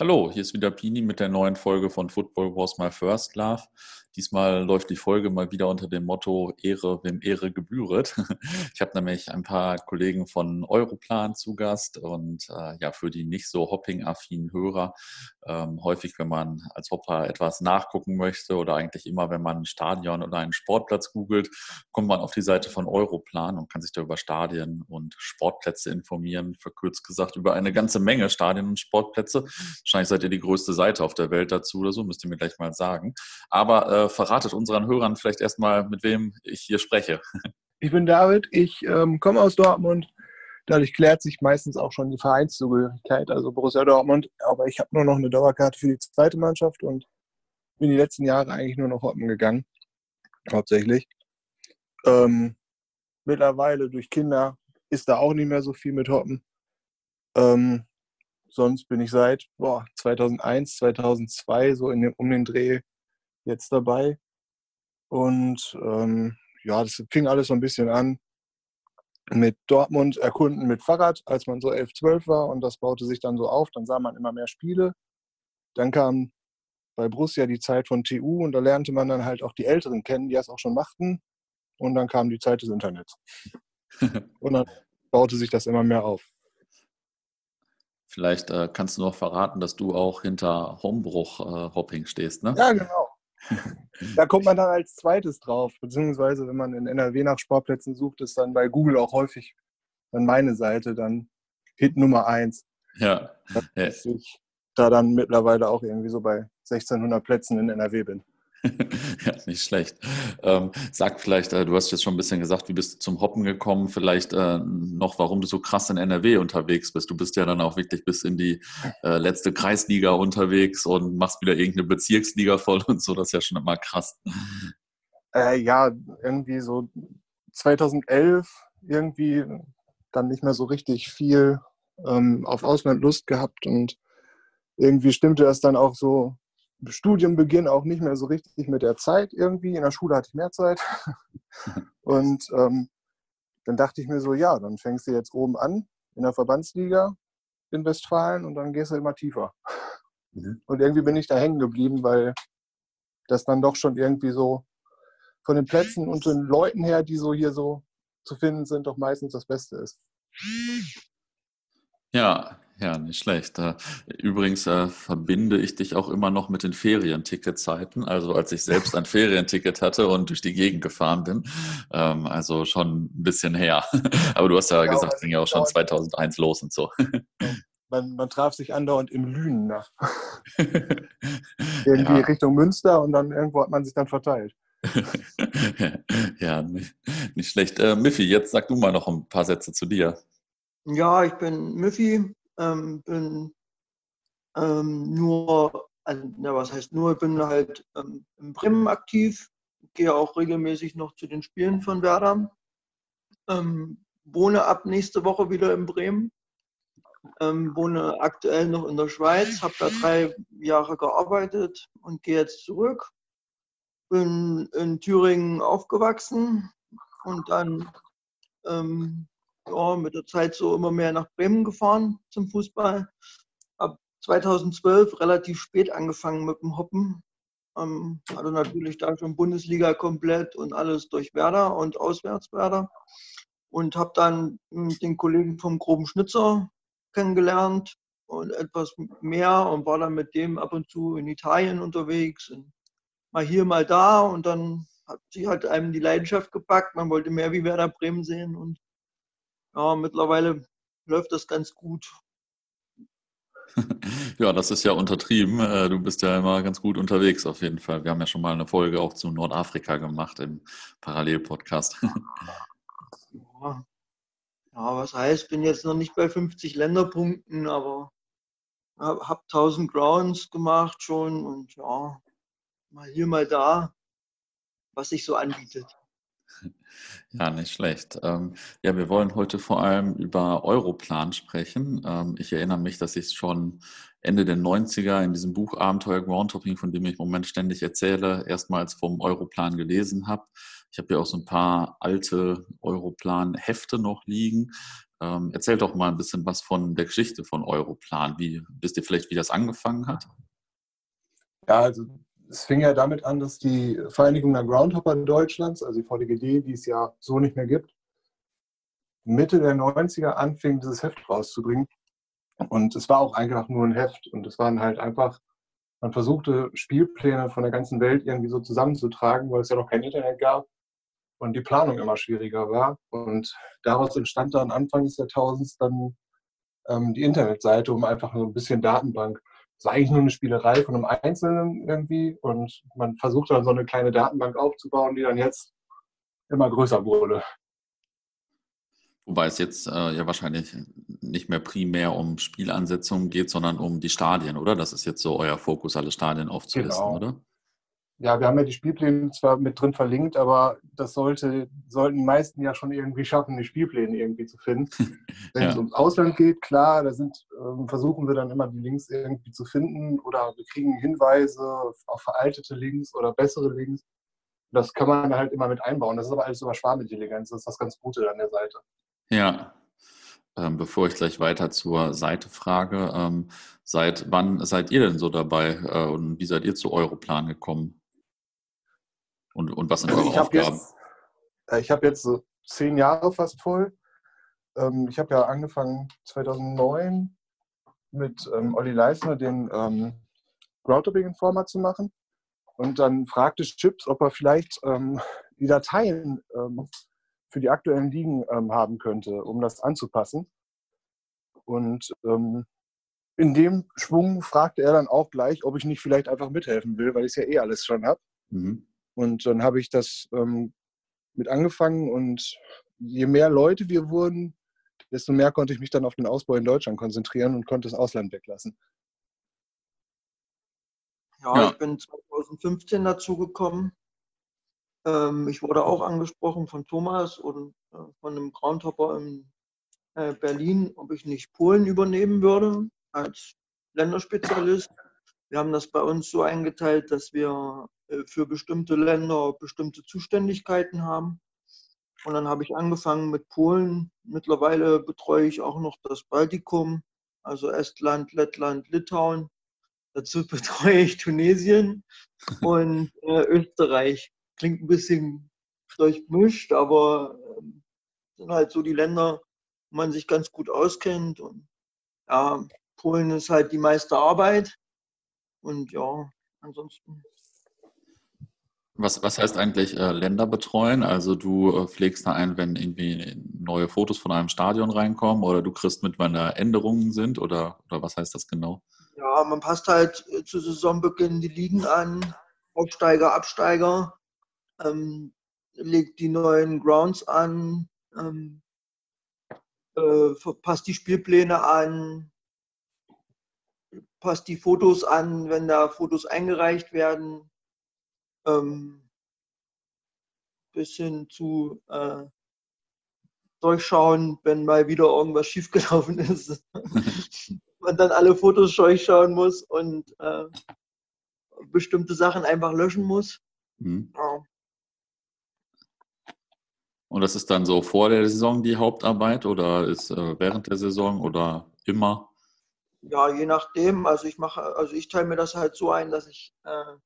Hallo, hier ist wieder Pini mit der neuen Folge von Football Was My First Love. Diesmal läuft die Folge mal wieder unter dem Motto Ehre, wem Ehre gebühret. Ich habe nämlich ein paar Kollegen von Europlan zu Gast und äh, ja, für die nicht so hopping-affinen Hörer, ähm, häufig, wenn man als Hopper etwas nachgucken möchte oder eigentlich immer, wenn man ein Stadion oder einen Sportplatz googelt, kommt man auf die Seite von Europlan und kann sich da über Stadien und Sportplätze informieren. Verkürzt gesagt, über eine ganze Menge Stadien und Sportplätze. Wahrscheinlich seid ihr die größte Seite auf der Welt dazu oder so, müsst ihr mir gleich mal sagen. Aber äh, verratet unseren Hörern vielleicht erstmal, mit wem ich hier spreche. Ich bin David, ich ähm, komme aus Dortmund. Dadurch klärt sich meistens auch schon die Vereinszugehörigkeit, also Borussia Dortmund. Aber ich habe nur noch eine Dauerkarte für die zweite Mannschaft und bin die letzten Jahre eigentlich nur noch hoppen gegangen. Hauptsächlich. Ähm, mittlerweile durch Kinder ist da auch nicht mehr so viel mit Hoppen. Ähm, sonst bin ich seit boah, 2001, 2002 so in dem, um den Dreh jetzt dabei. Und ähm, ja, das fing alles so ein bisschen an mit Dortmund erkunden mit Fahrrad, als man so 11, 12 war und das baute sich dann so auf. Dann sah man immer mehr Spiele. Dann kam bei Borussia die Zeit von TU und da lernte man dann halt auch die Älteren kennen, die das auch schon machten. Und dann kam die Zeit des Internets. und dann baute sich das immer mehr auf. Vielleicht äh, kannst du noch verraten, dass du auch hinter Hombruch-Hopping äh, stehst, ne? Ja, genau. da kommt man dann als zweites drauf, beziehungsweise wenn man in NRW nach Sportplätzen sucht, ist dann bei Google auch häufig dann meine Seite dann Hit Nummer eins. Ja. Dass ich da dann mittlerweile auch irgendwie so bei 1600 Plätzen in NRW bin. ja, nicht schlecht. Ähm, sag vielleicht, äh, du hast jetzt schon ein bisschen gesagt, wie bist du zum Hoppen gekommen? Vielleicht äh, noch, warum du so krass in NRW unterwegs bist. Du bist ja dann auch wirklich bis in die äh, letzte Kreisliga unterwegs und machst wieder irgendeine Bezirksliga voll und so. Das ist ja schon immer krass. Äh, ja, irgendwie so 2011 irgendwie dann nicht mehr so richtig viel ähm, auf Ausland Lust gehabt und irgendwie stimmte das dann auch so Studienbeginn auch nicht mehr so richtig mit der Zeit irgendwie. In der Schule hatte ich mehr Zeit. Und ähm, dann dachte ich mir so, ja, dann fängst du jetzt oben an in der Verbandsliga in Westfalen und dann gehst du immer tiefer. Mhm. Und irgendwie bin ich da hängen geblieben, weil das dann doch schon irgendwie so von den Plätzen und den Leuten her, die so hier so zu finden sind, doch meistens das Beste ist. Ja, ja, nicht schlecht. Übrigens äh, verbinde ich dich auch immer noch mit den Ferienticketzeiten. Also als ich selbst ein Ferienticket hatte und durch die Gegend gefahren bin. Ähm, also schon ein bisschen her. Aber du hast ja, ja gesagt, ging ja auch schon 2001 los und so. Man, man traf sich andauernd im Lünen nach. Irgendwie ja. Richtung Münster und dann irgendwo hat man sich dann verteilt. ja, nicht, nicht schlecht. Äh, Miffy, jetzt sag du mal noch ein paar Sätze zu dir. Ja, ich bin Miffy, ähm, bin ähm, nur, also, ja, was heißt nur, bin halt ähm, in Bremen aktiv, gehe auch regelmäßig noch zu den Spielen von Werder, ähm, wohne ab nächste Woche wieder in Bremen, ähm, wohne aktuell noch in der Schweiz, habe da drei Jahre gearbeitet und gehe jetzt zurück. Bin in Thüringen aufgewachsen und dann ähm, ja, mit der Zeit so immer mehr nach Bremen gefahren zum Fußball. Ab 2012 relativ spät angefangen mit dem Hoppen. Ähm, hatte natürlich da schon Bundesliga komplett und alles durch Werder und auswärts Werder. Und habe dann den Kollegen vom Groben Schnitzer kennengelernt und etwas mehr und war dann mit dem ab und zu in Italien unterwegs. Mal hier, mal da und dann hat sich halt einem die Leidenschaft gepackt. Man wollte mehr wie Werder Bremen sehen und ja, mittlerweile läuft das ganz gut. Ja, das ist ja untertrieben. Äh, du bist ja immer ganz gut unterwegs auf jeden Fall. Wir haben ja schon mal eine Folge auch zu Nordafrika gemacht im Parallelpodcast. Ja. ja, was heißt, bin jetzt noch nicht bei 50 Länderpunkten, aber habe 1000 Grounds gemacht schon und ja, mal hier, mal da, was sich so anbietet. Ja, nicht schlecht. Ähm, ja, wir wollen heute vor allem über Europlan sprechen. Ähm, ich erinnere mich, dass ich schon Ende der 90er in diesem Buch Abenteuer Groundhopping, von dem ich im Moment ständig erzähle, erstmals vom Europlan gelesen habe. Ich habe ja auch so ein paar alte Europlan-Hefte noch liegen. Ähm, erzähl doch mal ein bisschen was von der Geschichte von Europlan. Wie, wisst ihr vielleicht, wie das angefangen hat? Ja, also es fing ja damit an, dass die Vereinigung der Groundhopper Deutschlands, also die VDGD, die es ja so nicht mehr gibt, Mitte der 90er anfing, dieses Heft rauszubringen. Und es war auch einfach nur ein Heft. Und es waren halt einfach, man versuchte Spielpläne von der ganzen Welt irgendwie so zusammenzutragen, weil es ja noch kein Internet gab und die Planung immer schwieriger war. Und daraus entstand dann Anfang des Jahrtausends dann ähm, die Internetseite, um einfach so ein bisschen Datenbank. War eigentlich nur eine Spielerei von einem Einzelnen irgendwie und man versuchte dann so eine kleine Datenbank aufzubauen, die dann jetzt immer größer wurde. Wobei es jetzt äh, ja wahrscheinlich nicht mehr primär um Spielansetzungen geht, sondern um die Stadien, oder? Das ist jetzt so euer Fokus, alle Stadien aufzulisten, genau. oder? Ja, wir haben ja die Spielpläne zwar mit drin verlinkt, aber das sollte, sollten die meisten ja schon irgendwie schaffen, die Spielpläne irgendwie zu finden. Wenn ja. es ums Ausland geht, klar, da sind, äh, versuchen wir dann immer die Links irgendwie zu finden oder wir kriegen Hinweise auf veraltete Links oder bessere Links. Das kann man halt immer mit einbauen. Das ist aber alles über Schwarmintelligenz. Das ist das ganz Gute an der Seite. Ja, ähm, bevor ich gleich weiter zur Seite frage, ähm, seit wann seid ihr denn so dabei äh, und wie seid ihr zu Europlan gekommen? Und, und was sind eure ich Aufgaben? Jetzt, äh, ich habe jetzt so zehn Jahre fast voll. Ähm, ich habe ja angefangen 2009 mit ähm, Olli Leisner den ähm, Groundhopping-Informer zu machen. Und dann fragte Chips, ob er vielleicht ähm, die Dateien ähm, für die aktuellen Ligen ähm, haben könnte, um das anzupassen. Und ähm, in dem Schwung fragte er dann auch gleich, ob ich nicht vielleicht einfach mithelfen will, weil ich es ja eh alles schon habe. Mhm. Und dann habe ich das ähm, mit angefangen und je mehr Leute wir wurden, desto mehr konnte ich mich dann auf den Ausbau in Deutschland konzentrieren und konnte das Ausland weglassen. Ja, ja. ich bin 2015 dazugekommen. Ähm, ich wurde auch angesprochen von Thomas und äh, von einem Groundhopper in äh, Berlin, ob ich nicht Polen übernehmen würde als Länderspezialist. Wir haben das bei uns so eingeteilt, dass wir äh, für bestimmte Länder bestimmte Zuständigkeiten haben. Und dann habe ich angefangen mit Polen. Mittlerweile betreue ich auch noch das Baltikum, also Estland, Lettland, Litauen. Dazu betreue ich Tunesien und äh, Österreich. Klingt ein bisschen durchmischt, aber äh, sind halt so die Länder, wo man sich ganz gut auskennt. Und ja, Polen ist halt die meiste Arbeit. Und ja, ansonsten was, was heißt eigentlich äh, Länder betreuen? Also du äh, pflegst da ein, wenn irgendwie neue Fotos von einem Stadion reinkommen oder du kriegst mit, wann da Änderungen sind oder, oder was heißt das genau? Ja, man passt halt äh, zu Saisonbeginn die Ligen an, Aufsteiger, Absteiger, ähm, legt die neuen Grounds an, ähm, äh, passt die Spielpläne an, passt die Fotos an, wenn da Fotos eingereicht werden ähm, bis hin zu äh, durchschauen, wenn mal wieder irgendwas schiefgelaufen ist. Man dann alle Fotos durchschauen muss und äh, bestimmte Sachen einfach löschen muss. Mhm. Ja. Und das ist dann so vor der Saison die Hauptarbeit oder ist äh, während der Saison oder immer? Ja, je nachdem. Also ich mache, also ich teile mir das halt so ein, dass ich äh,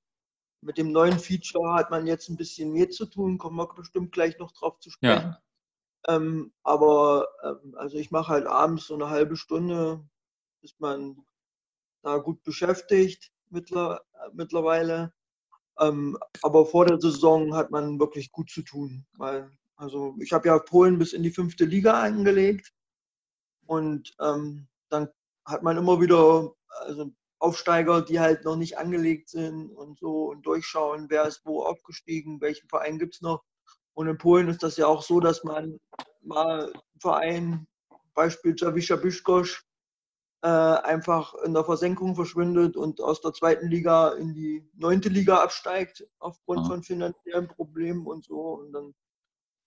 mit dem neuen Feature hat man jetzt ein bisschen mehr zu tun, kommen wir bestimmt gleich noch drauf zu sprechen. Ja. Ähm, aber ähm, also ich mache halt abends so eine halbe Stunde, ist man da gut beschäftigt mittler, äh, mittlerweile. Ähm, aber vor der Saison hat man wirklich gut zu tun, weil also ich habe ja Polen bis in die fünfte Liga angelegt und ähm, dann hat man immer wieder also Aufsteiger, die halt noch nicht angelegt sind und so und durchschauen, wer ist wo aufgestiegen, welchen Verein gibt es noch. Und in Polen ist das ja auch so, dass man mal einen Verein, Beispiel Jawisza Biszkosz, äh, einfach in der Versenkung verschwindet und aus der zweiten Liga in die neunte Liga absteigt aufgrund mhm. von finanziellen Problemen und so. Und dann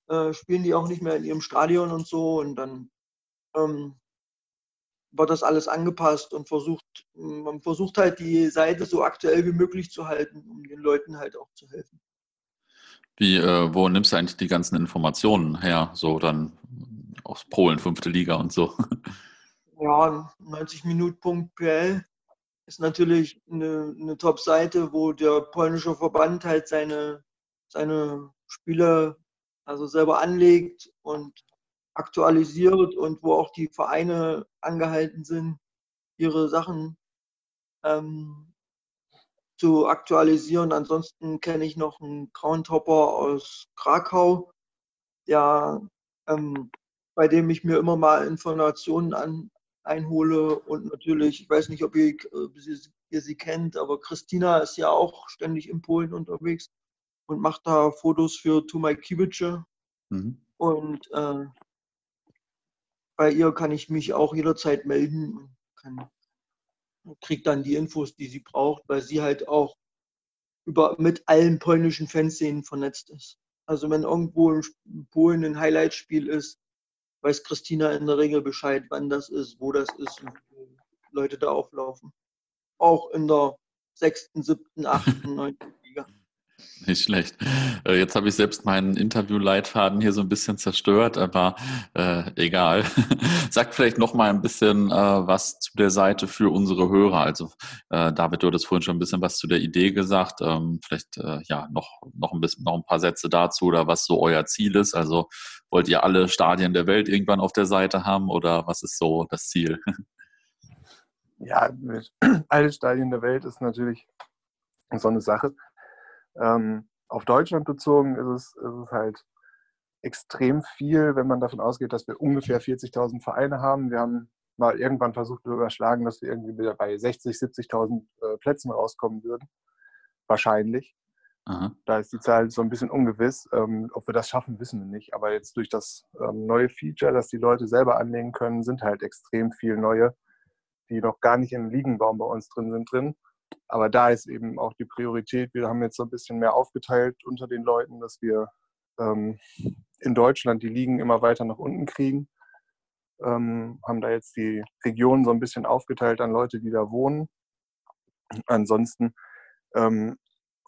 äh, spielen die auch nicht mehr in ihrem Stadion und so. Und dann ähm, wird das alles angepasst und versucht, man versucht halt die Seite so aktuell wie möglich zu halten, um den Leuten halt auch zu helfen. Wie, äh, wo nimmst du eigentlich die ganzen Informationen her? So dann aus Polen, fünfte Liga und so. Ja, 90 Minuten PL ist natürlich eine, eine Top-Seite, wo der polnische Verband halt seine, seine Spiele also selber anlegt und aktualisiert und wo auch die Vereine angehalten sind, ihre Sachen ähm, zu aktualisieren. Ansonsten kenne ich noch einen Groundhopper aus Krakau, der, ähm, bei dem ich mir immer mal Informationen an, einhole und natürlich, ich weiß nicht, ob ihr, ob ihr, sie kennt, aber Christina ist ja auch ständig in Polen unterwegs und macht da Fotos für Tumai Kibice. Mhm. Und äh, bei ihr kann ich mich auch jederzeit melden und kann, kriegt dann die Infos, die sie braucht, weil sie halt auch über, mit allen polnischen Fanszenen vernetzt ist. Also wenn irgendwo in Polen ein Highlight-Spiel ist, weiß Christina in der Regel Bescheid, wann das ist, wo das ist und Leute da auflaufen. Auch in der sechsten, siebten, achten, neunten Nicht schlecht. Äh, jetzt habe ich selbst meinen Interviewleitfaden hier so ein bisschen zerstört, aber äh, egal. Sagt vielleicht noch mal ein bisschen äh, was zu der Seite für unsere Hörer. Also äh, David, du hattest vorhin schon ein bisschen was zu der Idee gesagt. Ähm, vielleicht äh, ja noch noch ein bisschen noch ein paar Sätze dazu oder was so euer Ziel ist. Also wollt ihr alle Stadien der Welt irgendwann auf der Seite haben oder was ist so das Ziel? Ja, alle Stadien der Welt ist natürlich so eine Sache. Ähm, auf Deutschland bezogen ist es, ist es halt extrem viel, wenn man davon ausgeht, dass wir ungefähr 40.000 Vereine haben. Wir haben mal irgendwann versucht zu überschlagen, dass wir irgendwie wieder bei 60.000, 70.000 äh, Plätzen rauskommen würden. Wahrscheinlich. Aha. Da ist die Zahl so ein bisschen ungewiss. Ähm, ob wir das schaffen, wissen wir nicht. Aber jetzt durch das ähm, neue Feature, das die Leute selber anlegen können, sind halt extrem viele neue, die noch gar nicht im Liegenbaum bei uns drin sind, drin. Aber da ist eben auch die Priorität. Wir haben jetzt so ein bisschen mehr aufgeteilt unter den Leuten, dass wir ähm, in Deutschland die Ligen immer weiter nach unten kriegen. Ähm, haben da jetzt die Regionen so ein bisschen aufgeteilt an Leute, die da wohnen. Ansonsten ähm,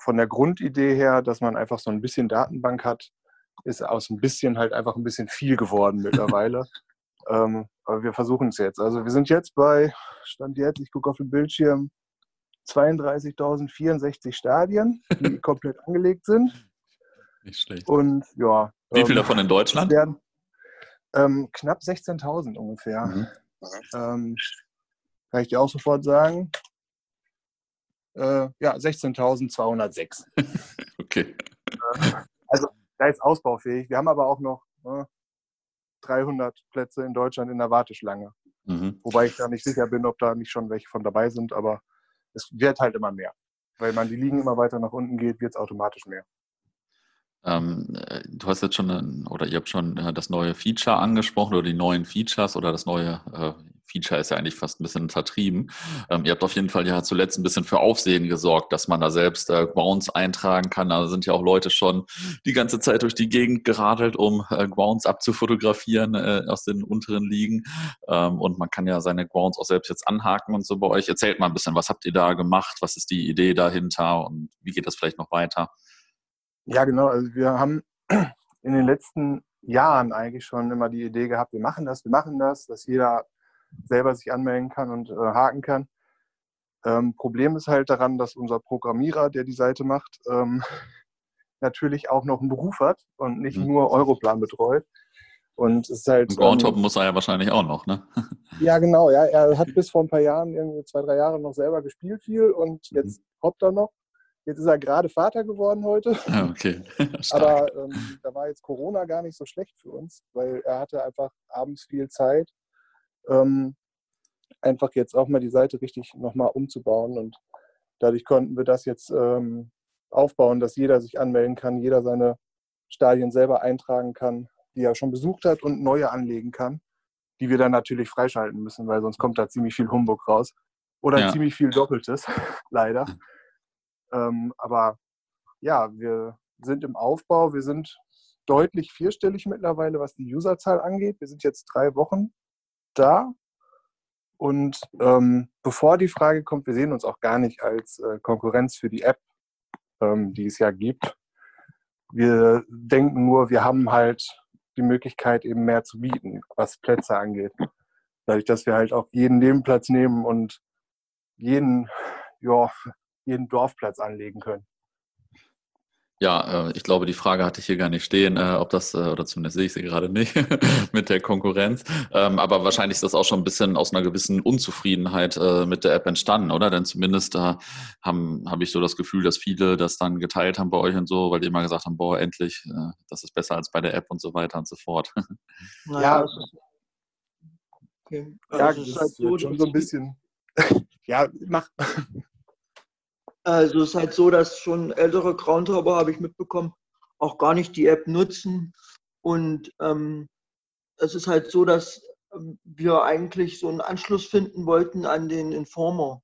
von der Grundidee her, dass man einfach so ein bisschen Datenbank hat, ist aus ein bisschen halt einfach ein bisschen viel geworden mittlerweile. ähm, aber wir versuchen es jetzt. Also wir sind jetzt bei, stand jetzt, ich gucke auf den Bildschirm, 32.064 Stadien, die komplett angelegt sind. Nicht schlecht. Und ja. Wie viel ähm, davon in Deutschland? Werden, ähm, knapp 16.000 ungefähr. Mhm. Ähm, kann ich dir auch sofort sagen. Äh, ja, 16.206. okay. Äh, also da ist ausbaufähig. Wir haben aber auch noch äh, 300 Plätze in Deutschland in der Warteschlange. Mhm. Wobei ich da nicht sicher bin, ob da nicht schon welche von dabei sind, aber es wird halt immer mehr. Weil man die Ligen immer weiter nach unten geht, wird es automatisch mehr. Ähm, äh, du hast jetzt schon, oder ihr habt schon äh, das neue Feature angesprochen oder die neuen Features oder das neue äh, Feature ist ja eigentlich fast ein bisschen vertrieben. Ähm, ihr habt auf jeden Fall ja zuletzt ein bisschen für Aufsehen gesorgt, dass man da selbst äh, Grounds eintragen kann. Da sind ja auch Leute schon die ganze Zeit durch die Gegend geradelt, um äh, Grounds abzufotografieren äh, aus den unteren Ligen. Ähm, und man kann ja seine Grounds auch selbst jetzt anhaken und so bei euch. Erzählt mal ein bisschen, was habt ihr da gemacht? Was ist die Idee dahinter und wie geht das vielleicht noch weiter? Ja, genau. Also wir haben in den letzten Jahren eigentlich schon immer die Idee gehabt, wir machen das, wir machen das, dass jeder selber sich anmelden kann und äh, haken kann. Ähm, Problem ist halt daran, dass unser Programmierer, der die Seite macht, ähm, natürlich auch noch einen Beruf hat und nicht mhm. nur Europlan betreut. Und es ist halt. Groundhop ähm, muss er ja wahrscheinlich auch noch, ne? ja, genau, ja. Er hat bis vor ein paar Jahren, irgendwie zwei, drei Jahre noch selber gespielt viel und mhm. jetzt hoppt er noch. Jetzt ist er gerade Vater geworden heute. Ah, okay. Aber ähm, da war jetzt Corona gar nicht so schlecht für uns, weil er hatte einfach abends viel Zeit ähm, einfach jetzt auch mal die Seite richtig nochmal umzubauen. Und dadurch konnten wir das jetzt ähm, aufbauen, dass jeder sich anmelden kann, jeder seine Stadien selber eintragen kann, die er schon besucht hat und neue anlegen kann, die wir dann natürlich freischalten müssen, weil sonst kommt da ziemlich viel Humbug raus. Oder ja. ziemlich viel Doppeltes, leider. Ähm, aber ja, wir sind im Aufbau, wir sind deutlich vierstellig mittlerweile, was die Userzahl angeht. Wir sind jetzt drei Wochen da. Und ähm, bevor die Frage kommt, wir sehen uns auch gar nicht als äh, Konkurrenz für die App, ähm, die es ja gibt. Wir denken nur, wir haben halt die Möglichkeit, eben mehr zu bieten, was Plätze angeht. Dadurch, dass wir halt auch jeden Nebenplatz nehmen und jeden, ja, jeden Dorfplatz anlegen können. Ja, äh, ich glaube, die Frage hatte ich hier gar nicht stehen, äh, ob das, äh, oder zumindest sehe ich sie gerade nicht, mit der Konkurrenz. Ähm, aber wahrscheinlich ist das auch schon ein bisschen aus einer gewissen Unzufriedenheit mit der App entstanden, oder? Denn zumindest da haben, habe ich so das Gefühl, dass viele das dann geteilt haben bei euch und so, weil die immer gesagt haben, boah, endlich, das ist besser als bei der App und so weiter und so fort. Naja, ja, okay. ja, also das ist halt so, schon so ein bisschen, ja, mach. Also es ist halt so, dass schon ältere Groundhopper, habe ich mitbekommen, auch gar nicht die App nutzen. Und ähm, es ist halt so, dass ähm, wir eigentlich so einen Anschluss finden wollten an den Informer.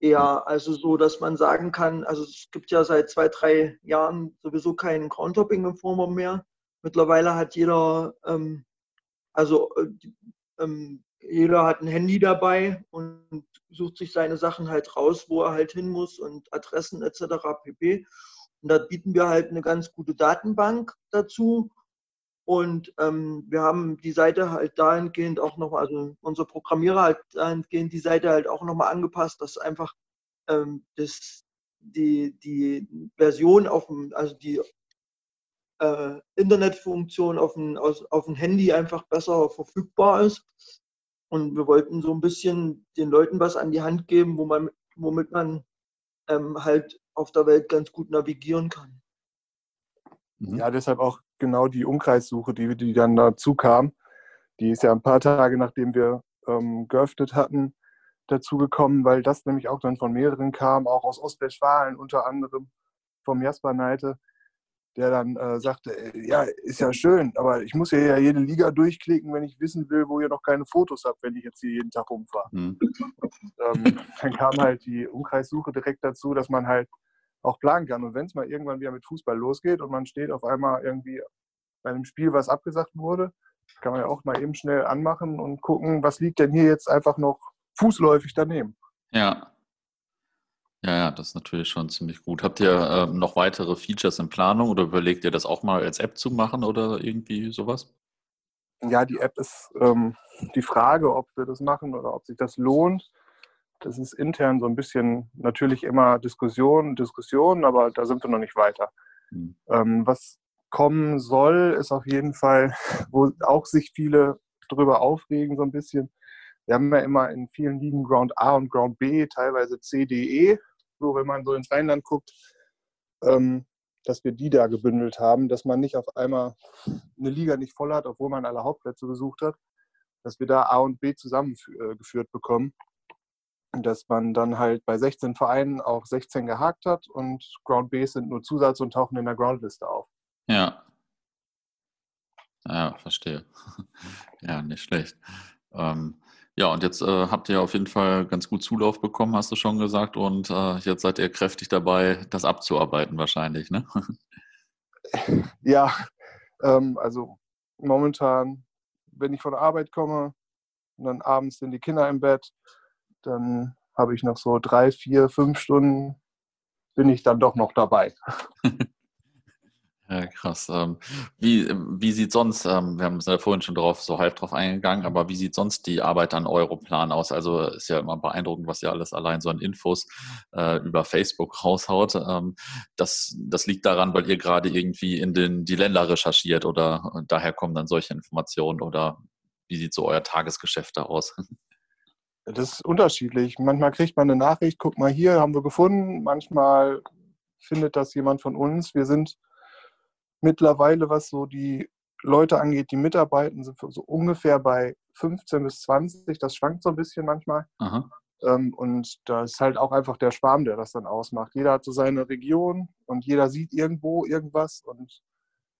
Eher, also so, dass man sagen kann, also es gibt ja seit zwei, drei Jahren sowieso keinen Groundhopping-Informer mehr. Mittlerweile hat jeder, ähm, also äh, ähm, jeder hat ein Handy dabei und sucht sich seine Sachen halt raus, wo er halt hin muss und Adressen etc. pp. Und da bieten wir halt eine ganz gute Datenbank dazu. Und ähm, wir haben die Seite halt dahingehend auch nochmal, also unser Programmierer halt dahingehend die Seite halt auch nochmal angepasst, dass einfach ähm, das, die, die Version auf dem, also die äh, Internetfunktion auf dem, auf dem Handy einfach besser verfügbar ist. Und wir wollten so ein bisschen den Leuten was an die Hand geben, wo man, womit man ähm, halt auf der Welt ganz gut navigieren kann. Mhm. Ja, deshalb auch genau die Umkreissuche, die, die dann dazu kam. Die ist ja ein paar Tage, nachdem wir ähm, geöffnet hatten, dazugekommen, weil das nämlich auch dann von mehreren kam, auch aus Ostwestfalen unter anderem vom Jasper Neite, der dann äh, sagte, äh, ja, ist ja schön, aber ich muss ja jede Liga durchklicken, wenn ich wissen will, wo ihr noch keine Fotos habt, wenn ich jetzt hier jeden Tag rumfahre. Mhm. Ähm, dann kam halt die Umkreissuche direkt dazu, dass man halt auch planen kann. Und wenn es mal irgendwann wieder mit Fußball losgeht und man steht auf einmal irgendwie bei einem Spiel, was abgesagt wurde, kann man ja auch mal eben schnell anmachen und gucken, was liegt denn hier jetzt einfach noch fußläufig daneben. Ja, ja, ja, das ist natürlich schon ziemlich gut. Habt ihr äh, noch weitere Features in Planung oder überlegt ihr das auch mal als App zu machen oder irgendwie sowas? Ja, die App ist ähm, die Frage, ob wir das machen oder ob sich das lohnt. Das ist intern so ein bisschen natürlich immer Diskussion, Diskussion, aber da sind wir noch nicht weiter. Hm. Ähm, was kommen soll, ist auf jeden Fall, wo auch sich viele drüber aufregen, so ein bisschen. Wir haben ja immer in vielen Ligen Ground A und Ground B, teilweise C, D, E so, wenn man so ins Rheinland guckt, ähm, dass wir die da gebündelt haben, dass man nicht auf einmal eine Liga nicht voll hat, obwohl man alle Hauptplätze besucht hat, dass wir da A und B zusammengeführt bekommen. Dass man dann halt bei 16 Vereinen auch 16 gehakt hat und Ground B sind nur Zusatz und tauchen in der Groundliste auf. Ja. Ja, verstehe. ja, nicht schlecht. Ähm, ja, und jetzt äh, habt ihr auf jeden Fall ganz gut Zulauf bekommen, hast du schon gesagt. Und äh, jetzt seid ihr kräftig dabei, das abzuarbeiten wahrscheinlich, ne? Ja, ähm, also momentan, wenn ich von der Arbeit komme und dann abends sind die Kinder im Bett, dann habe ich noch so drei, vier, fünf Stunden, bin ich dann doch noch dabei. Ja, krass. Ähm, wie, wie sieht sonst, ähm, wir haben es ja vorhin schon drauf, so halb drauf eingegangen, aber wie sieht sonst die Arbeit an Europlan aus? Also ist ja immer beeindruckend, was ihr alles allein so an Infos äh, über Facebook raushaut. Ähm, das, das liegt daran, weil ihr gerade irgendwie in den, die Länder recherchiert oder daher kommen dann solche Informationen oder wie sieht so euer Tagesgeschäft da aus? Das ist unterschiedlich. Manchmal kriegt man eine Nachricht, guck mal hier, haben wir gefunden. Manchmal findet das jemand von uns. Wir sind mittlerweile, was so die Leute angeht, die mitarbeiten, sind so ungefähr bei 15 bis 20. Das schwankt so ein bisschen manchmal. Ähm, und da ist halt auch einfach der Schwarm, der das dann ausmacht. Jeder hat so seine Region und jeder sieht irgendwo irgendwas. Und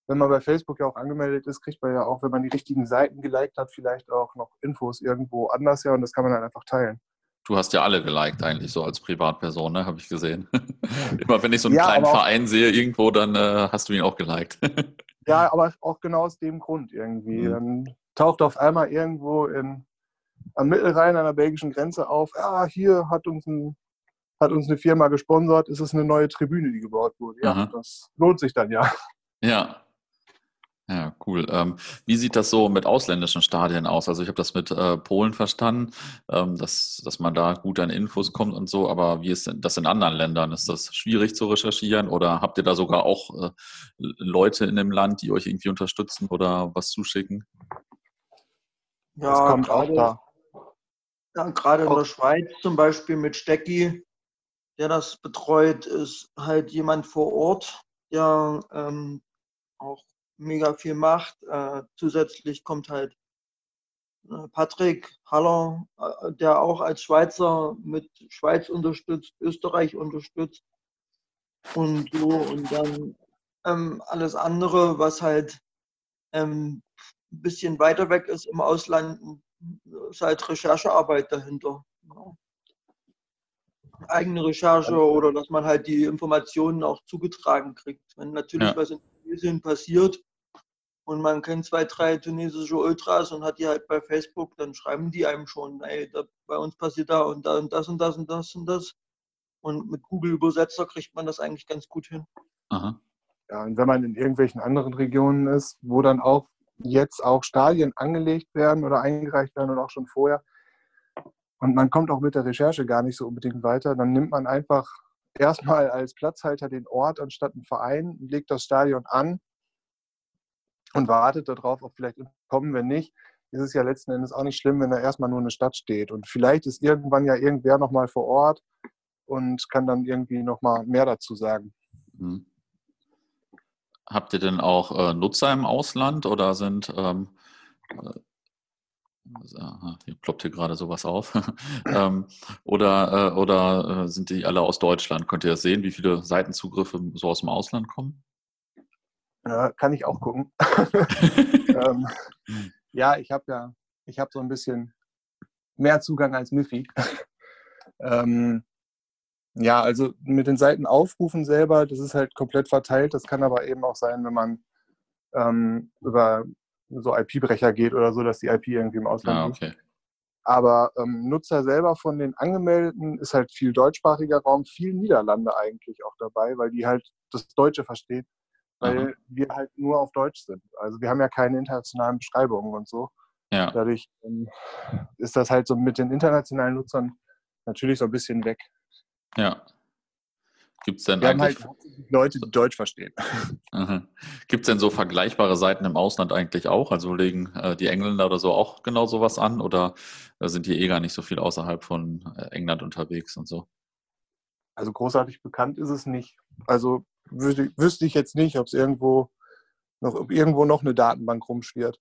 wenn man bei Facebook ja auch angemeldet ist, kriegt man ja auch, wenn man die richtigen Seiten geliked hat, vielleicht auch noch Infos irgendwo anders her und das kann man dann einfach teilen. Du hast ja alle geliked eigentlich so als Privatperson, ne? habe ich gesehen. Immer wenn ich so einen ja, kleinen Verein sehe irgendwo, dann äh, hast du ihn auch geliked. ja, aber auch genau aus dem Grund irgendwie. Mhm. Dann taucht auf einmal irgendwo in, am Mittelrhein an der belgischen Grenze auf, ja, hier hat uns, ein, hat uns eine Firma gesponsert, ist es eine neue Tribüne, die gebaut wurde. Ja, Aha. das lohnt sich dann ja. Ja, Ja, cool. Ähm, wie sieht das so mit ausländischen Stadien aus? Also ich habe das mit äh, Polen verstanden, ähm, dass, dass man da gut an Infos kommt und so, aber wie ist denn das in anderen Ländern? Ist das schwierig zu recherchieren oder habt ihr da sogar auch äh, Leute in dem Land, die euch irgendwie unterstützen oder was zuschicken? Ja, das kommt grade, auch da. Ja, gerade in der Schweiz zum Beispiel mit Stecki, der das betreut, ist halt jemand vor Ort, der ähm, auch mega viel macht. Äh, zusätzlich kommt halt äh, Patrick Haller, äh, der auch als Schweizer mit Schweiz unterstützt, Österreich unterstützt und so. Und dann ähm, alles andere, was halt ähm, ein bisschen weiter weg ist im Ausland, ist halt Recherchearbeit dahinter. Ja. Eigene Recherche oder dass man halt die Informationen auch zugetragen kriegt. Wenn natürlich ja. was in Tunesien passiert und man kennt zwei, drei tunesische Ultras und hat die halt bei Facebook, dann schreiben die einem schon, ey, da, bei uns passiert da und da und das und das und das und das. Und mit Google-Übersetzer kriegt man das eigentlich ganz gut hin. Aha. Ja, und wenn man in irgendwelchen anderen Regionen ist, wo dann auch jetzt auch Stadien angelegt werden oder eingereicht werden oder auch schon vorher, und man kommt auch mit der Recherche gar nicht so unbedingt weiter, dann nimmt man einfach erstmal als Platzhalter den Ort anstatt einen Verein, legt das Stadion an und wartet darauf, ob vielleicht kommen. Wenn nicht, ist es ja letzten Endes auch nicht schlimm, wenn da erstmal nur eine Stadt steht. Und vielleicht ist irgendwann ja irgendwer nochmal vor Ort und kann dann irgendwie nochmal mehr dazu sagen. Hm. Habt ihr denn auch äh, Nutzer im Ausland oder sind ähm, äh, hier ploppt hier gerade sowas auf. ähm, oder äh, oder äh, sind die alle aus Deutschland? Könnt ihr das sehen, wie viele Seitenzugriffe so aus dem Ausland kommen? Ja, kann ich auch gucken. ähm, ja, ich habe ja, ich habe so ein bisschen mehr Zugang als Miffy. ähm, ja, also mit den Seiten aufrufen selber, das ist halt komplett verteilt. Das kann aber eben auch sein, wenn man ähm, über so IP-Brecher geht oder so, dass die IP irgendwie im Ausland ah, okay. Aber ähm, Nutzer selber von den Angemeldeten ist halt viel deutschsprachiger Raum, viel Niederlande eigentlich auch dabei, weil die halt das Deutsche versteht, weil Aha. wir halt nur auf Deutsch sind. Also wir haben ja keine internationalen Beschreibungen und so. Ja. Dadurch ähm, ist das halt so mit den internationalen Nutzern natürlich so ein bisschen weg. Ja. Gibt es denn Wir eigentlich haben halt Leute, die Deutsch verstehen. Gibt es denn so vergleichbare Seiten im Ausland eigentlich auch? Also legen äh, die Engländer oder so auch genau sowas an oder äh, sind die eh gar nicht so viel außerhalb von äh, England unterwegs und so? Also großartig bekannt ist es nicht. Also wüsste, wüsste ich jetzt nicht, ob es irgendwo noch, ob irgendwo noch eine Datenbank rumschwirrt.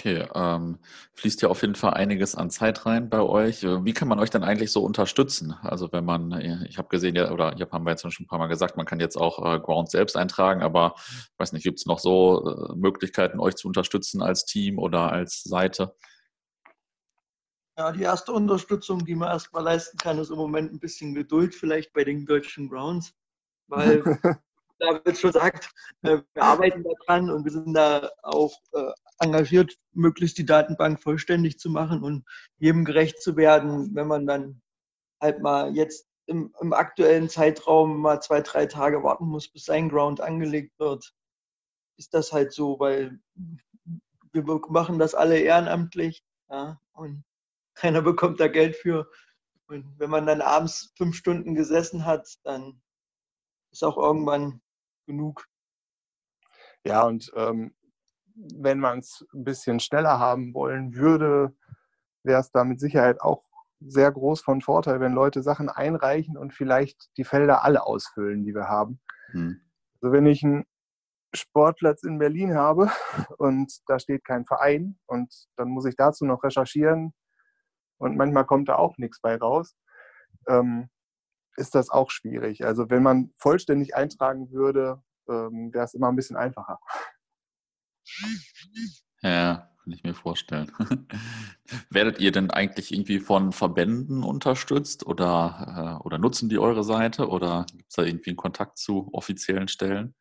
Okay, ähm, fließt ja auf jeden Fall einiges an Zeit rein bei euch. Äh, wie kann man euch denn eigentlich so unterstützen? Also wenn man, äh, ich habe gesehen, ja, oder ich habe wir jetzt schon ein paar Mal gesagt, man kann jetzt auch äh, Ground selbst eintragen, aber ich weiß nicht, gibt es noch so äh, Möglichkeiten, euch zu unterstützen als Team oder als Seite? Ja, die erste Unterstützung, die man erstmal leisten kann, ist im Moment ein bisschen Geduld vielleicht bei den deutschen Grounds, weil David schon sagt, äh, wir arbeiten daran und wir sind da auch engagiert, möglichst die Datenbank vollständig zu machen und jedem gerecht zu werden, wenn man dann halt mal jetzt im, im aktuellen Zeitraum mal zwei, drei Tage warten muss, bis sein Ground angelegt wird, ist das halt so, weil wir machen das alle ehrenamtlich ja, und keiner bekommt da Geld für. Und wenn man dann abends fünf Stunden gesessen hat, dann ist auch irgendwann genug. Ja, und ähm, wenn man es ein bisschen schneller haben wollen würde, wäre es da mit Sicherheit auch sehr groß von Vorteil, wenn Leute Sachen einreichen und vielleicht die Felder alle ausfüllen, die wir haben. Hm. Also wenn ich einen Sportplatz in Berlin habe und da steht kein Verein und dann muss ich dazu noch recherchieren und manchmal kommt da auch nichts bei raus, ähm, ist das auch schwierig. Also wenn man vollständig eintragen würde, ähm, wäre es immer ein bisschen einfacher. Ja, kann ich mir vorstellen. Werdet ihr denn eigentlich irgendwie von Verbänden unterstützt oder, äh, oder nutzen die eure Seite oder gibt es da irgendwie einen Kontakt zu offiziellen Stellen?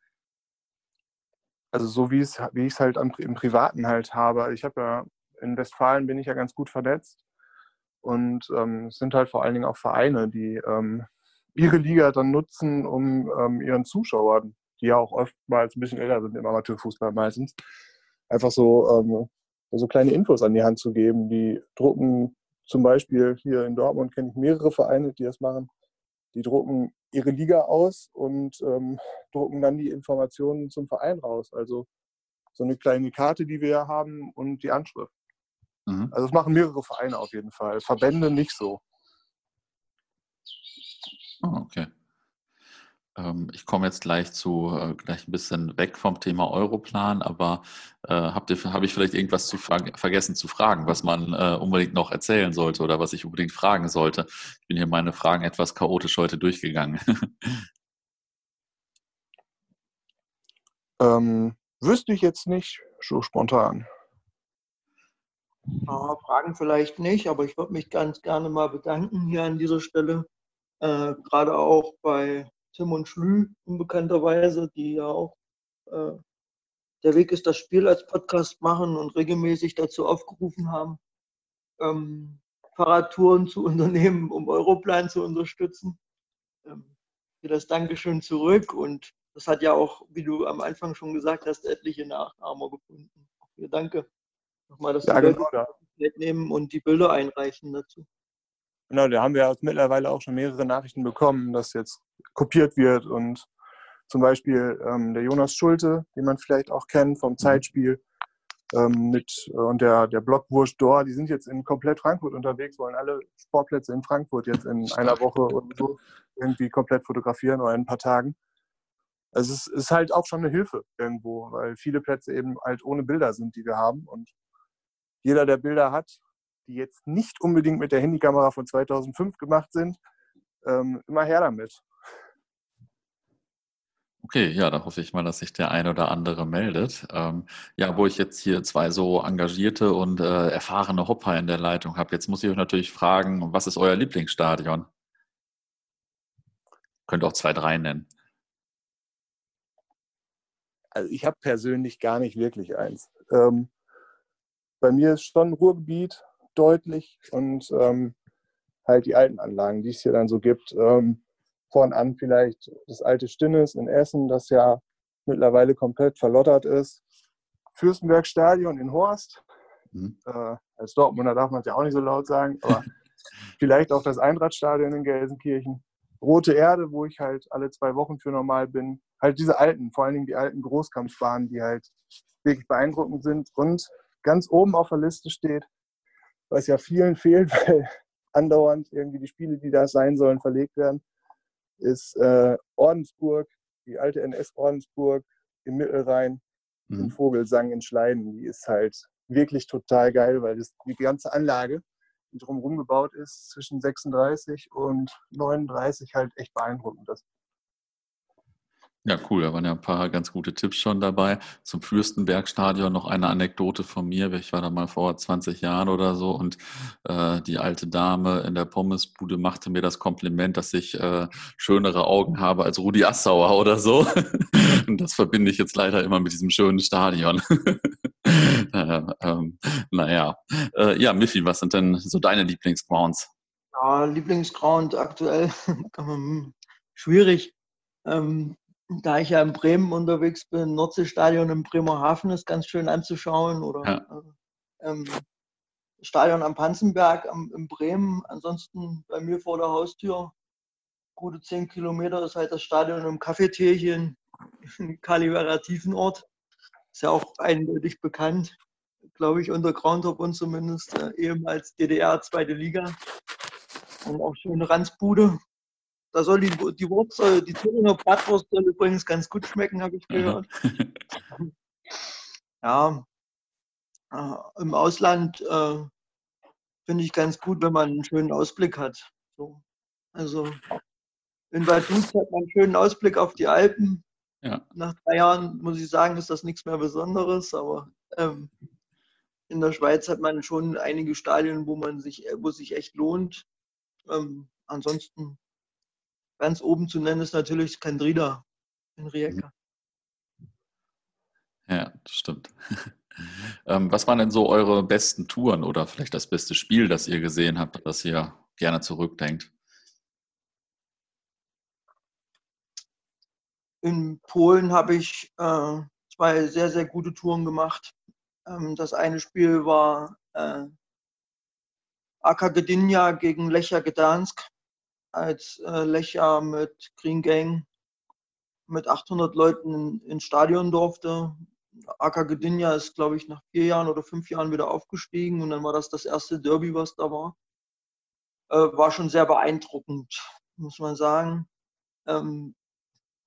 Also so wie es wie ich es halt im Privaten halt habe. Ich habe ja in Westfalen bin ich ja ganz gut vernetzt und ähm, es sind halt vor allen Dingen auch Vereine, die ähm, ihre Liga dann nutzen, um ähm, ihren Zuschauern die ja auch oftmals ein bisschen älter sind im Amateurfußball meistens, einfach so, ähm, so kleine Infos an die Hand zu geben. Die drucken zum Beispiel hier in Dortmund kenne ich mehrere Vereine, die das machen. Die drucken ihre Liga aus und ähm, drucken dann die Informationen zum Verein raus. Also so eine kleine Karte, die wir haben und die Anschrift. Mhm. Also das machen mehrere Vereine auf jeden Fall. Verbände nicht so. Oh, okay. Ähm, ich komme jetzt gleich zu äh, gleich ein bisschen weg vom Thema Europlan, aber äh, habe hab ich vielleicht irgendwas zu vergessen zu fragen, was man äh, unbedingt noch erzählen sollte oder was ich unbedingt fragen sollte? Ich bin hier meine Fragen etwas chaotisch heute durchgegangen. ähm, wüsste ich jetzt nicht so spontan. Ja, Fragen vielleicht nicht, aber ich würde mich ganz gerne mal bedanken hier an dieser Stelle. Äh, gerade auch bei Tim und Schlü, unbekannterweise, die ja auch äh, der Weg ist das Spiel als Podcast machen und regelmäßig dazu aufgerufen haben, ähm, Fahrradtouren zu unternehmen, um Europlan zu unterstützen. Ähm, für das Dankeschön zurück und das hat ja auch, wie du am Anfang schon gesagt hast, etliche Nachahmer gefunden. Auch danke nochmal, dass ja, genau, da. nehmen und die Bilder einreichen dazu. Genau, da haben wir mittlerweile auch schon mehrere Nachrichten bekommen, dass jetzt kopiert wird und zum Beispiel ähm, der Jonas Schulte, den man vielleicht auch kennt vom mhm. Zeitspiel, ähm, mit äh, und der, der Blockwurst Dor, die sind jetzt in komplett Frankfurt unterwegs, wollen alle Sportplätze in Frankfurt jetzt in einer Woche und so irgendwie komplett fotografieren oder in ein paar Tagen. Also es ist halt auch schon eine Hilfe irgendwo, weil viele Plätze eben halt ohne Bilder sind, die wir haben. Und jeder, der Bilder hat, die jetzt nicht unbedingt mit der Handykamera von 2005 gemacht sind, ähm, immer her damit. Okay, ja, da hoffe ich mal, dass sich der eine oder andere meldet. Ähm, ja, wo ich jetzt hier zwei so engagierte und äh, erfahrene Hopper in der Leitung habe, jetzt muss ich euch natürlich fragen, was ist euer Lieblingsstadion? Könnt auch zwei, drei nennen. Also ich habe persönlich gar nicht wirklich eins. Ähm, bei mir ist schon Ruhrgebiet deutlich und ähm, halt die alten Anlagen, die es hier dann so gibt. Ähm, vorn an vielleicht das alte Stinnes in Essen, das ja mittlerweile komplett verlottert ist. Fürstenberg Stadion in Horst. Mhm. Äh, als Dortmunder darf man es ja auch nicht so laut sagen, aber vielleicht auch das Einradstadion in Gelsenkirchen. Rote Erde, wo ich halt alle zwei Wochen für normal bin. Halt diese alten, vor allen Dingen die alten Großkampfbahnen, die halt wirklich beeindruckend sind. Und ganz oben auf der Liste steht, was ja vielen fehlt, weil andauernd irgendwie die Spiele, die da sein sollen, verlegt werden, ist äh, Ordensburg, die alte NS-Ordensburg im Mittelrhein, mhm. im Vogelsang in Schleiden. Die ist halt wirklich total geil, weil das, die ganze Anlage, die drumherum gebaut ist, zwischen 36 und 39 halt echt beeindruckend ist. Ja, cool. Da waren ja ein paar ganz gute Tipps schon dabei. Zum Fürstenbergstadion noch eine Anekdote von mir. Ich war da mal vor 20 Jahren oder so und äh, die alte Dame in der Pommesbude machte mir das Kompliment, dass ich äh, schönere Augen habe als Rudi Assauer oder so. und das verbinde ich jetzt leider immer mit diesem schönen Stadion. äh, ähm, naja. Äh, ja, Miffy, was sind denn so deine Lieblingsgrounds? Ja, Lieblingsground aktuell schwierig. Ähm, da ich ja in Bremen unterwegs bin, Nordseestadion in Bremerhaven ist ganz schön anzuschauen oder ja. äh, ähm, Stadion am Panzenberg am, in Bremen. Ansonsten bei mir vor der Haustür, gute zehn Kilometer, ist halt das Stadion im Cafetierchen in Kalivera Tiefenort. Ist ja auch eindeutig bekannt, glaube ich, unter Groundhop und zumindest äh, ehemals DDR zweite Liga. Und auch schöne Ranzbude. Da soll die, die Wurst, die Thüringer Bratwurst soll übrigens ganz gut schmecken, habe ich gehört. ja, äh, im Ausland äh, finde ich ganz gut, wenn man einen schönen Ausblick hat. So. Also in Vaduz hat man einen schönen Ausblick auf die Alpen. Ja. Nach drei Jahren muss ich sagen, ist das nichts mehr Besonderes, aber ähm, in der Schweiz hat man schon einige Stadien, wo man sich, wo sich echt lohnt. Ähm, ansonsten Ganz oben zu nennen ist natürlich Kandrida in Rijeka. Ja, das stimmt. ähm, was waren denn so eure besten Touren oder vielleicht das beste Spiel, das ihr gesehen habt, das ihr gerne zurückdenkt? in Polen habe ich äh, zwei sehr, sehr gute Touren gemacht. Ähm, das eine Spiel war äh, AK Gdynia gegen Lechia Gdansk, als äh, Lechia mit Green Gang mit 800 Leuten ins Stadion durfte. AK Gdynia ist, glaube ich, nach vier Jahren oder fünf Jahren wieder aufgestiegen und dann war das das erste Derby, was da war. Äh, war schon sehr beeindruckend, muss man sagen. Ähm,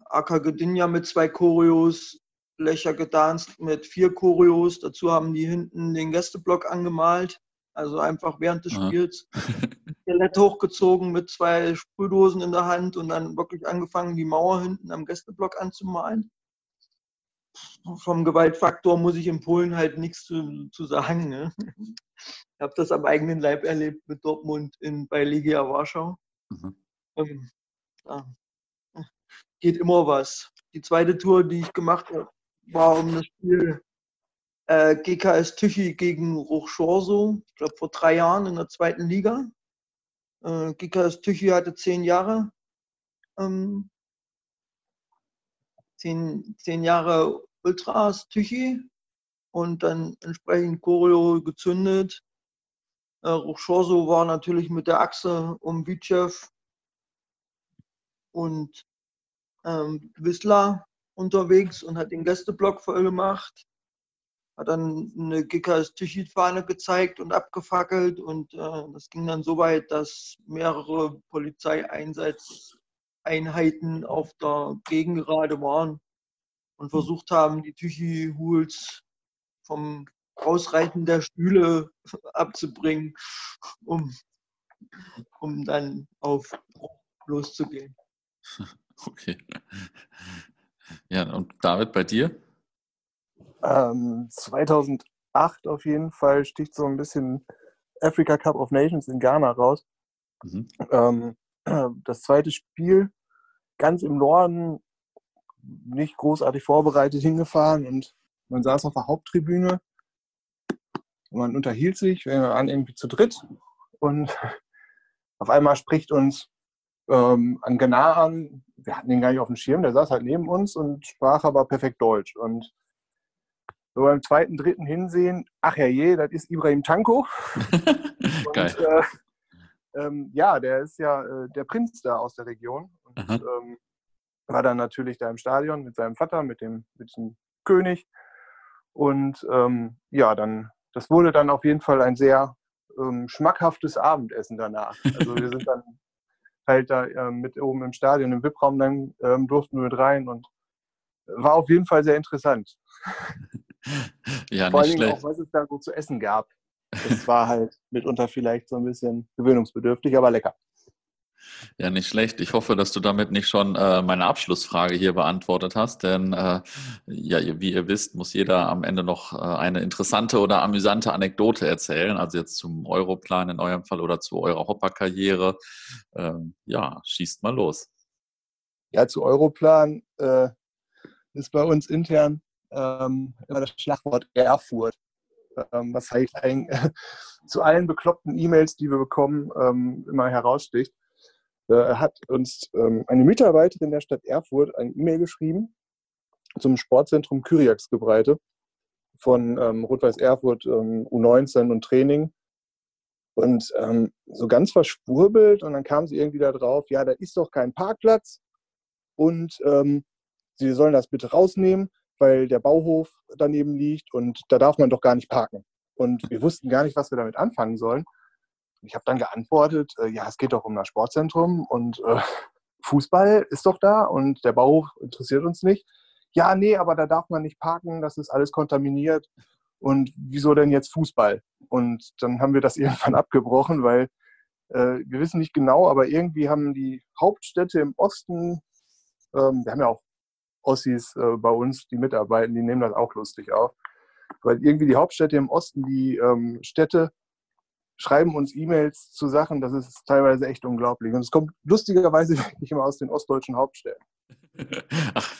AK Gdynia mit zwei Choreos, Lecher Gdansk mit vier Choreos. Dazu haben die hinten den Gästeblock angemalt. Also einfach während des Spiels Skelett hochgezogen mit zwei Sprühdosen in der Hand und dann wirklich angefangen, die Mauer hinten am Gästeblock anzumalen. Vom Gewaltfaktor muss ich in Polen halt nichts zu, zu sagen. Ne? Ich habe das am eigenen Leib erlebt mit Dortmund in, bei Legia Warschau. Mhm. Ähm, ja. Geht immer was. Die zweite Tour, die ich gemacht habe, war um das Spiel äh, GKS Tüchi gegen Ruchschorso, ich glaube vor drei Jahren in der zweiten Liga. Äh, GKS Tüchi hatte zehn Jahre, ähm, zehn, zehn Jahre Ultras Tüchi und dann entsprechend Choreo gezündet. Äh, Ruchschorso war natürlich mit der Achse um Vitschew und ähm, Wissler unterwegs und hat den Gästeblock voll gemacht hat dann eine GKS Tischit-Fahne gezeigt und abgefackelt und äh, das ging dann so weit, dass mehrere Polizeieinsatzeinheiten auf der Gegengerade waren und versucht haben, die Tüchi-Huls vom Ausreiten der Stühle abzubringen, um, um dann auf loszugehen. Okay. Ja, und David, bei dir? Ähm, 2008 auf jeden Fall sticht so ein bisschen Africa Cup of Nations in Ghana raus. Mhm. Ähm, das zweite Spiel ganz im Norden, nicht großartig vorbereitet hingefahren und man saß auf der Haupttribüne und man unterhielt sich, wir waren irgendwie zu dritt und auf einmal spricht uns ähm, ein Ghana an, wir hatten ihn gar nicht auf dem Schirm, der saß halt neben uns und sprach aber perfekt Deutsch und so beim zweiten, dritten Hinsehen, ach ja je, das ist Ibrahim Tanko. Geil. Und, äh, ähm, ja, der ist ja äh, der Prinz da aus der Region. Und ähm, war dann natürlich da im Stadion mit seinem Vater, mit dem, mit dem König. Und ähm, ja, dann, das wurde dann auf jeden Fall ein sehr ähm, schmackhaftes Abendessen danach. Also wir sind dann halt da ähm, mit oben im Stadion, im VIP-Raum, dann ähm, durften wir mit rein und war auf jeden Fall sehr interessant. ja, Vor schlecht. auch, was es da so zu essen gab. Das war halt mitunter vielleicht so ein bisschen gewöhnungsbedürftig, aber lecker. Ja, nicht schlecht. Ich hoffe, dass du damit nicht schon äh, meine Abschlussfrage hier beantwortet hast, denn äh, ja, wie ihr wisst, muss jeder am Ende noch äh, eine interessante oder amüsante Anekdote erzählen, also jetzt zum Europlan in eurem Fall oder zu eurer Hopperkarriere. Ähm, ja, schießt mal los. Ja, zu Europlan äh, ist bei uns intern ähm, immer das Schlagwort Erfurt, ähm, was halt ein, zu allen bekloppten E-Mails, die wir bekommen, ähm, immer heraussticht. Äh, hat uns ähm, eine Mitarbeiterin der Stadt Erfurt eine E-Mail geschrieben zum Sportzentrum Kyriaksgebreite von ähm, Rot-Weiß Erfurt ähm, U19 und Training. Und so ganz verspurbelt und dann kam sie irgendwie da drauf, ja, da ist doch kein Parkplatz und sie sollen das bitte rausnehmen weil der Bauhof daneben liegt und da darf man doch gar nicht parken. Und wir wussten gar nicht, was wir damit anfangen sollen. Ich habe dann geantwortet, äh, ja, es geht doch um das Sportzentrum und äh, Fußball ist doch da und der Bauhof interessiert uns nicht. Ja, nee, aber da darf man nicht parken, das ist alles kontaminiert. Und wieso denn jetzt Fußball? Und dann haben wir das irgendwann abgebrochen, weil äh, wir wissen nicht genau, aber irgendwie haben die Hauptstädte im Osten, ähm, wir haben ja auch Ossis äh, bei uns, die mitarbeiten, die nehmen das auch lustig auf. Weil irgendwie die Hauptstädte im Osten, die ähm, Städte schreiben uns E-Mails zu Sachen, das ist teilweise echt unglaublich. Und es kommt lustigerweise wirklich immer aus den ostdeutschen Hauptstädten. Ach,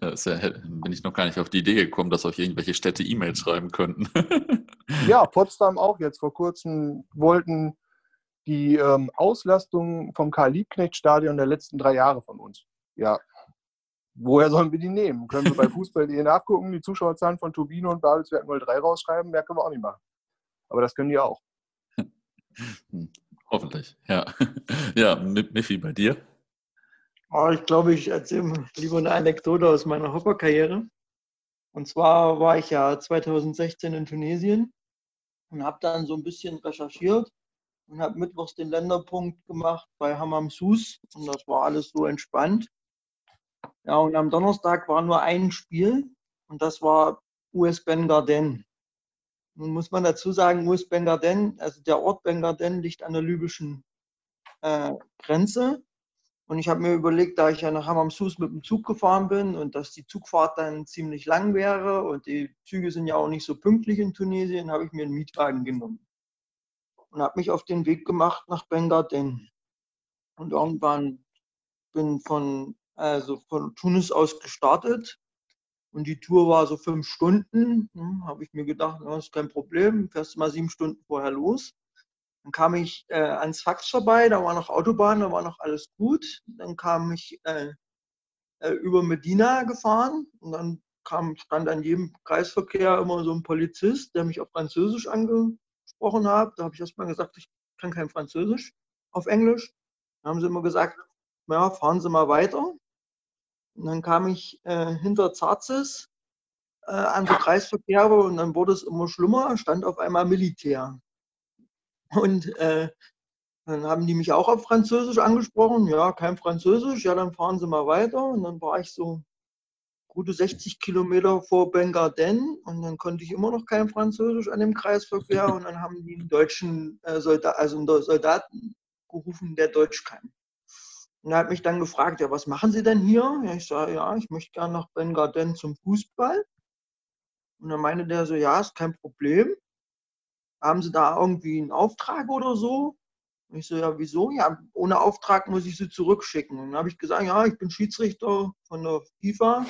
da ja, bin ich noch gar nicht auf die Idee gekommen, dass euch irgendwelche Städte E-Mails schreiben könnten. ja, Potsdam auch jetzt vor kurzem wollten die ähm, Auslastung vom Karl-Liebknecht-Stadion der letzten drei Jahre von uns. Ja, woher sollen wir die nehmen? Können wir bei Fußball.de nachgucken, die Zuschauerzahlen von Turbine und Babelsberg 03 rausschreiben? Mehr können wir auch nicht machen. Aber das können die auch. Hm, hoffentlich, ja. Ja, Miffy, bei dir? Oh, ich glaube, ich erzähle lieber eine Anekdote aus meiner Hopper-Karriere. Und zwar war ich ja 2016 in Tunesien und habe dann so ein bisschen recherchiert und habe mittwochs den Länderpunkt gemacht bei Hammam Sus und das war alles so entspannt. Ja, und am Donnerstag war nur ein Spiel und das war US Ben Garden. Nun muss man dazu sagen, US Ben Garden, also der Ort Ben Garden liegt an der libyschen äh, Grenze. Und ich habe mir überlegt, da ich ja nach Hamamsus mit dem Zug gefahren bin und dass die Zugfahrt dann ziemlich lang wäre und die Züge sind ja auch nicht so pünktlich in Tunesien, habe ich mir einen Mietwagen genommen und habe mich auf den Weg gemacht nach Bengaden. Und irgendwann bin von, also von Tunis aus gestartet und die Tour war so fünf Stunden. Hm, habe ich mir gedacht, das ist kein Problem, fährst mal sieben Stunden vorher los. Dann kam ich äh, ans Fax vorbei, da war noch Autobahn, da war noch alles gut. Dann kam ich äh, äh, über Medina gefahren und dann kam, stand an jedem Kreisverkehr immer so ein Polizist, der mich auf Französisch ange, gesprochen habe. Da habe ich erstmal gesagt, ich kann kein Französisch auf Englisch. Da haben sie immer gesagt, ja, fahren Sie mal weiter. Und dann kam ich äh, hinter Zarzis äh, an der Kreisverkehre und dann wurde es immer schlimmer, stand auf einmal Militär. Und äh, dann haben die mich auch auf Französisch angesprochen. Ja, kein Französisch, ja, dann fahren Sie mal weiter. Und dann war ich so gute 60 Kilometer vor Bengarden und dann konnte ich immer noch kein Französisch an dem Kreisverkehr und dann haben die einen deutschen äh, Soldat, also einen Soldaten gerufen, der Deutsch kann. Und er hat mich dann gefragt, ja, was machen Sie denn hier? Ja, ich sage, ja, ich möchte gerne nach Bengarden zum Fußball. Und dann meinte der so, ja, ist kein Problem. Haben Sie da irgendwie einen Auftrag oder so? Und ich so, ja, wieso? Ja, ohne Auftrag muss ich sie zurückschicken. Und dann habe ich gesagt, ja, ich bin Schiedsrichter von der FIFA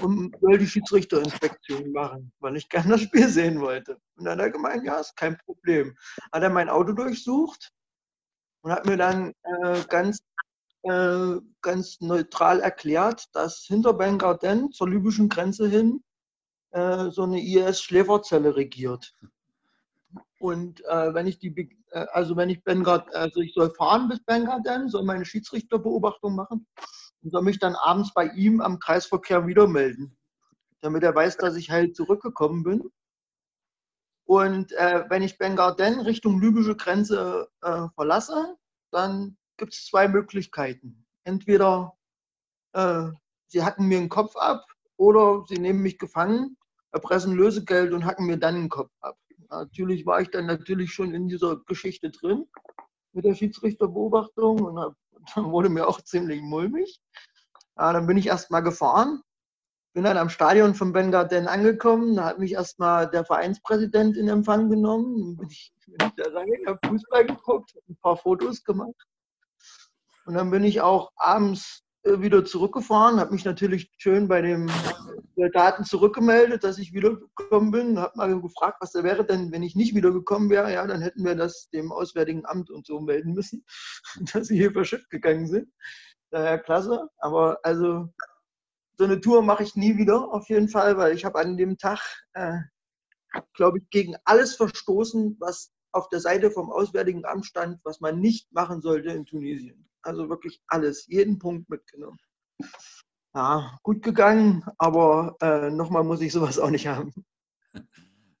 und will die Schiedsrichterinspektion machen, weil ich gerne das Spiel sehen wollte. Und dann hat er gemeint, ja, ist kein Problem. Hat er mein Auto durchsucht und hat mir dann äh, ganz, äh, ganz neutral erklärt, dass hinter Bengarden zur libyschen Grenze hin äh, so eine IS-Schläferzelle regiert. Und äh, wenn ich die, äh, also wenn ich Bengarden, also ich soll fahren bis Bengarden, soll meine Schiedsrichterbeobachtung machen und soll mich dann abends bei ihm am Kreisverkehr wieder melden, damit er weiß, dass ich halt zurückgekommen bin. Und äh, wenn ich Bengarden Richtung libysche Grenze äh, verlasse, dann gibt es zwei Möglichkeiten. Entweder äh, sie hacken mir den Kopf ab oder sie nehmen mich gefangen, erpressen Lösegeld und hacken mir dann den Kopf ab. Natürlich war ich dann natürlich schon in dieser Geschichte drin mit der Schiedsrichterbeobachtung und hab, dann wurde mir auch ziemlich mulmig. Ja, dann bin ich erstmal gefahren, bin dann am Stadion von Ben Garden angekommen. Da hat mich erstmal der Vereinspräsident in Empfang genommen. Dann bin ich, bin ich da rein, habe Fußball geguckt, ein paar Fotos gemacht. Und dann bin ich auch abends äh, wieder zurückgefahren, habe mich natürlich schön bei dem Soldaten zurückgemeldet, dass ich wiedergekommen bin, habe mal gefragt, was da wäre denn, wenn ich nicht wiedergekommen wäre. Ja, dann hätten wir das dem Auswärtigen Amt und so melden müssen, dass sie hier verschifft gegangen sind. Daher klasse. Aber also so eine Tour mache ich nie wieder, auf jeden Fall, weil ich habe an dem Tag, äh, glaube ich, gegen alles verstoßen, was auf der Seite vom Auswärtigen Amt stand, was man nicht machen sollte in Tunesien. Also wirklich alles, jeden Punkt mitgenommen. Ja, gut gegangen, aber äh, nochmal muss ich sowas auch nicht haben.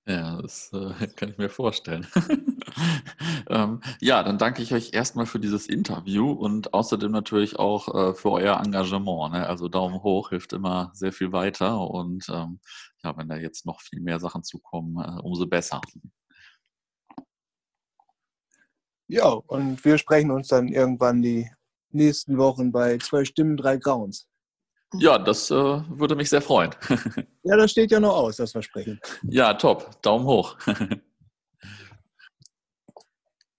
Ja, das äh, kann ich mir vorstellen. ähm, ja, dann danke ich euch erstmal für dieses Interview und außerdem natürlich auch äh, für euer Engagement. Ne? Also Daumen hoch hilft immer sehr viel weiter und ähm, ja, wenn da jetzt noch viel mehr Sachen zukommen, äh, umso besser. Ja, und wir sprechen uns dann irgendwann die nächsten Wochen bei zwei Stimmen, drei Grauens. Ja, das äh, würde mich sehr freuen. ja, das steht ja noch aus, das Versprechen. Ja, top. Daumen hoch.